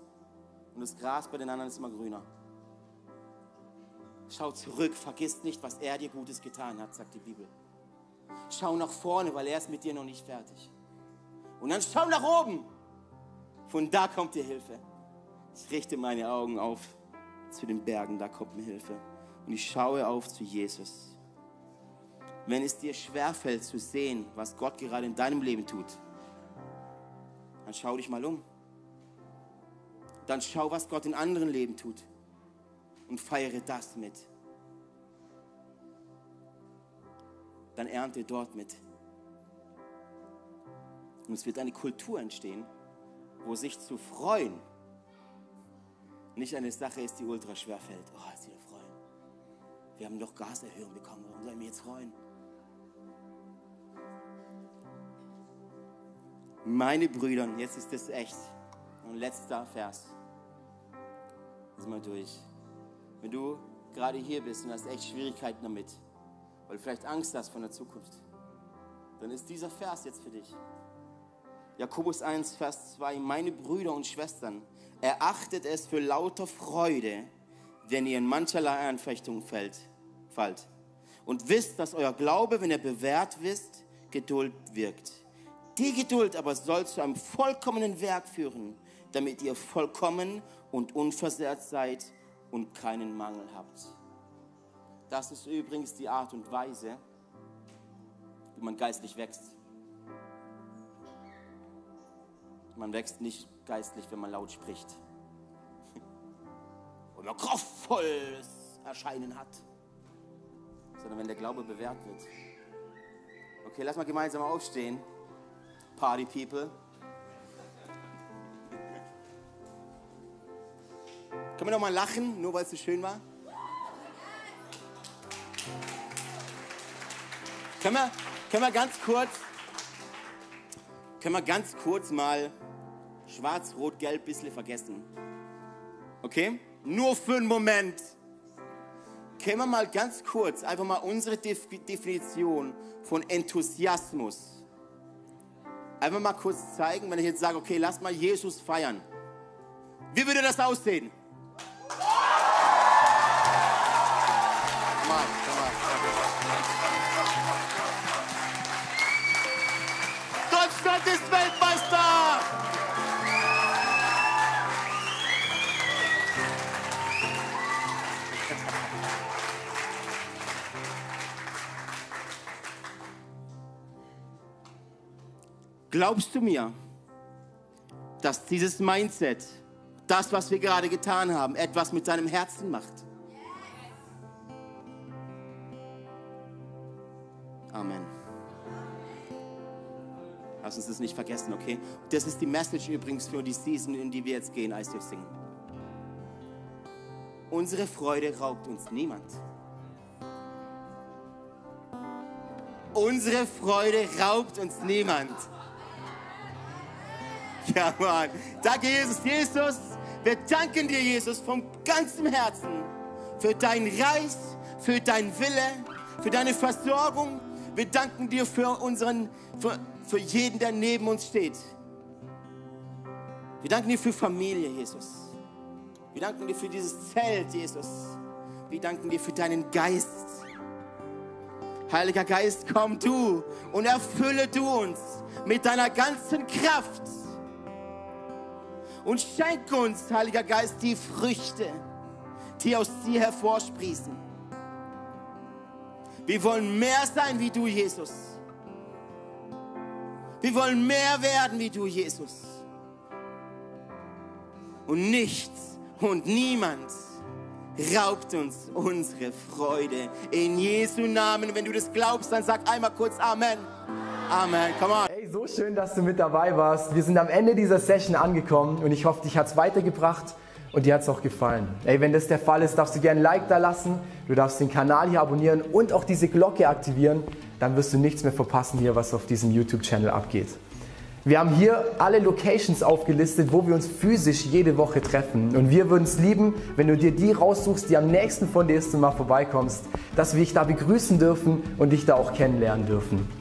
Und das Gras bei den anderen ist immer grüner. Schau zurück, vergiss nicht, was er dir Gutes getan hat, sagt die Bibel. Schau nach vorne, weil er ist mit dir noch nicht fertig. Und dann schau nach oben. Von da kommt dir Hilfe. Ich richte meine Augen auf zu den Bergen, da kommt mir Hilfe. Und ich schaue auf zu Jesus. Wenn es dir schwerfällt zu sehen, was Gott gerade in deinem Leben tut, dann schau dich mal um. Dann schau, was Gott in anderen Leben tut und feiere das mit. Dann ernte dort mit. Und es wird eine Kultur entstehen, wo sich zu freuen nicht eine Sache ist, die ultra schwer fällt. Oh, jetzt wieder freuen. Wir haben doch Gaserhöhung bekommen. Warum sollen wir jetzt freuen? Meine Brüder, jetzt ist es echt. Und letzter Vers. Lass mal durch. Wenn du gerade hier bist und hast echt Schwierigkeiten damit, weil du vielleicht Angst hast von der Zukunft, dann ist dieser Vers jetzt für dich. Jakobus 1, Vers 2, meine Brüder und Schwestern, erachtet es für lauter Freude, wenn ihr in mancherlei Anfechtung fällt, fallt. Und wisst, dass euer Glaube, wenn er bewährt wisst, Geduld wirkt. Die Geduld aber soll zu einem vollkommenen Werk führen, damit ihr vollkommen und unversehrt seid und keinen Mangel habt. Das ist übrigens die Art und Weise, wie man geistlich wächst. Man wächst nicht geistlich, wenn man laut spricht. Man kraftvolles Erscheinen hat. Sondern wenn der Glaube bewährt wird. Okay, lass mal gemeinsam aufstehen. Party People. Können wir noch mal lachen, nur weil es so schön war? Können wir, können wir ganz kurz, können wir ganz kurz mal schwarz, rot, gelb bisschen vergessen? Okay? Nur für einen Moment. Können wir mal ganz kurz einfach mal unsere Definition von Enthusiasmus einfach mal kurz zeigen, wenn ich jetzt sage, okay, lass mal Jesus feiern. Wie würde das aussehen? Glaubst du mir, dass dieses Mindset, das, was wir gerade getan haben, etwas mit deinem Herzen macht? Amen. Lass uns das nicht vergessen, okay? Das ist die Message übrigens für die Season, in die wir jetzt gehen, als wir singen. Unsere Freude raubt uns niemand. Unsere Freude raubt uns niemand. Ja, Mann. Danke, Jesus. Jesus, wir danken dir, Jesus, von ganzem Herzen für dein Reich, für dein Wille, für deine Versorgung. Wir danken dir für unseren, für, für jeden, der neben uns steht. Wir danken dir für Familie, Jesus. Wir danken dir für dieses Zelt, Jesus. Wir danken dir für deinen Geist. Heiliger Geist, komm du und erfülle du uns mit deiner ganzen Kraft und schenk uns, Heiliger Geist, die Früchte, die aus dir hervorsprießen. Wir wollen mehr sein wie du, Jesus. Wir wollen mehr werden wie du, Jesus. Und nichts und niemand raubt uns unsere Freude. In Jesu Namen, wenn du das glaubst, dann sag einmal kurz Amen. Amen. Come on. Hey, so schön, dass du mit dabei warst. Wir sind am Ende dieser Session angekommen und ich hoffe, dich hat es weitergebracht und dir hat es auch gefallen. Ey, wenn das der Fall ist, darfst du gerne ein Like da lassen, du darfst den Kanal hier abonnieren und auch diese Glocke aktivieren. Dann wirst du nichts mehr verpassen hier, was auf diesem YouTube-Channel abgeht. Wir haben hier alle Locations aufgelistet, wo wir uns physisch jede Woche treffen. Und wir würden es lieben, wenn du dir die raussuchst, die am nächsten von dir ist und mal vorbeikommst, dass wir dich da begrüßen dürfen und dich da auch kennenlernen dürfen.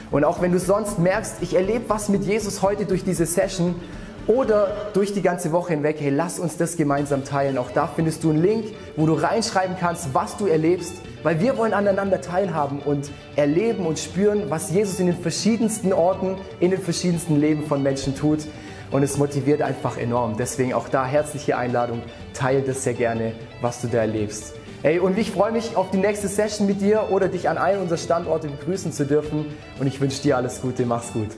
Und auch wenn du sonst merkst, ich erlebe was mit Jesus heute durch diese Session, oder durch die ganze Woche hinweg, hey, lass uns das gemeinsam teilen. Auch da findest du einen Link, wo du reinschreiben kannst, was du erlebst, weil wir wollen aneinander teilhaben und erleben und spüren, was Jesus in den verschiedensten Orten, in den verschiedensten Leben von Menschen tut. Und es motiviert einfach enorm. Deswegen auch da herzliche Einladung, teile das sehr gerne, was du da erlebst. Hey, und ich freue mich auf die nächste Session mit dir oder dich an einem unserer Standorte begrüßen zu dürfen. Und ich wünsche dir alles Gute, mach's gut.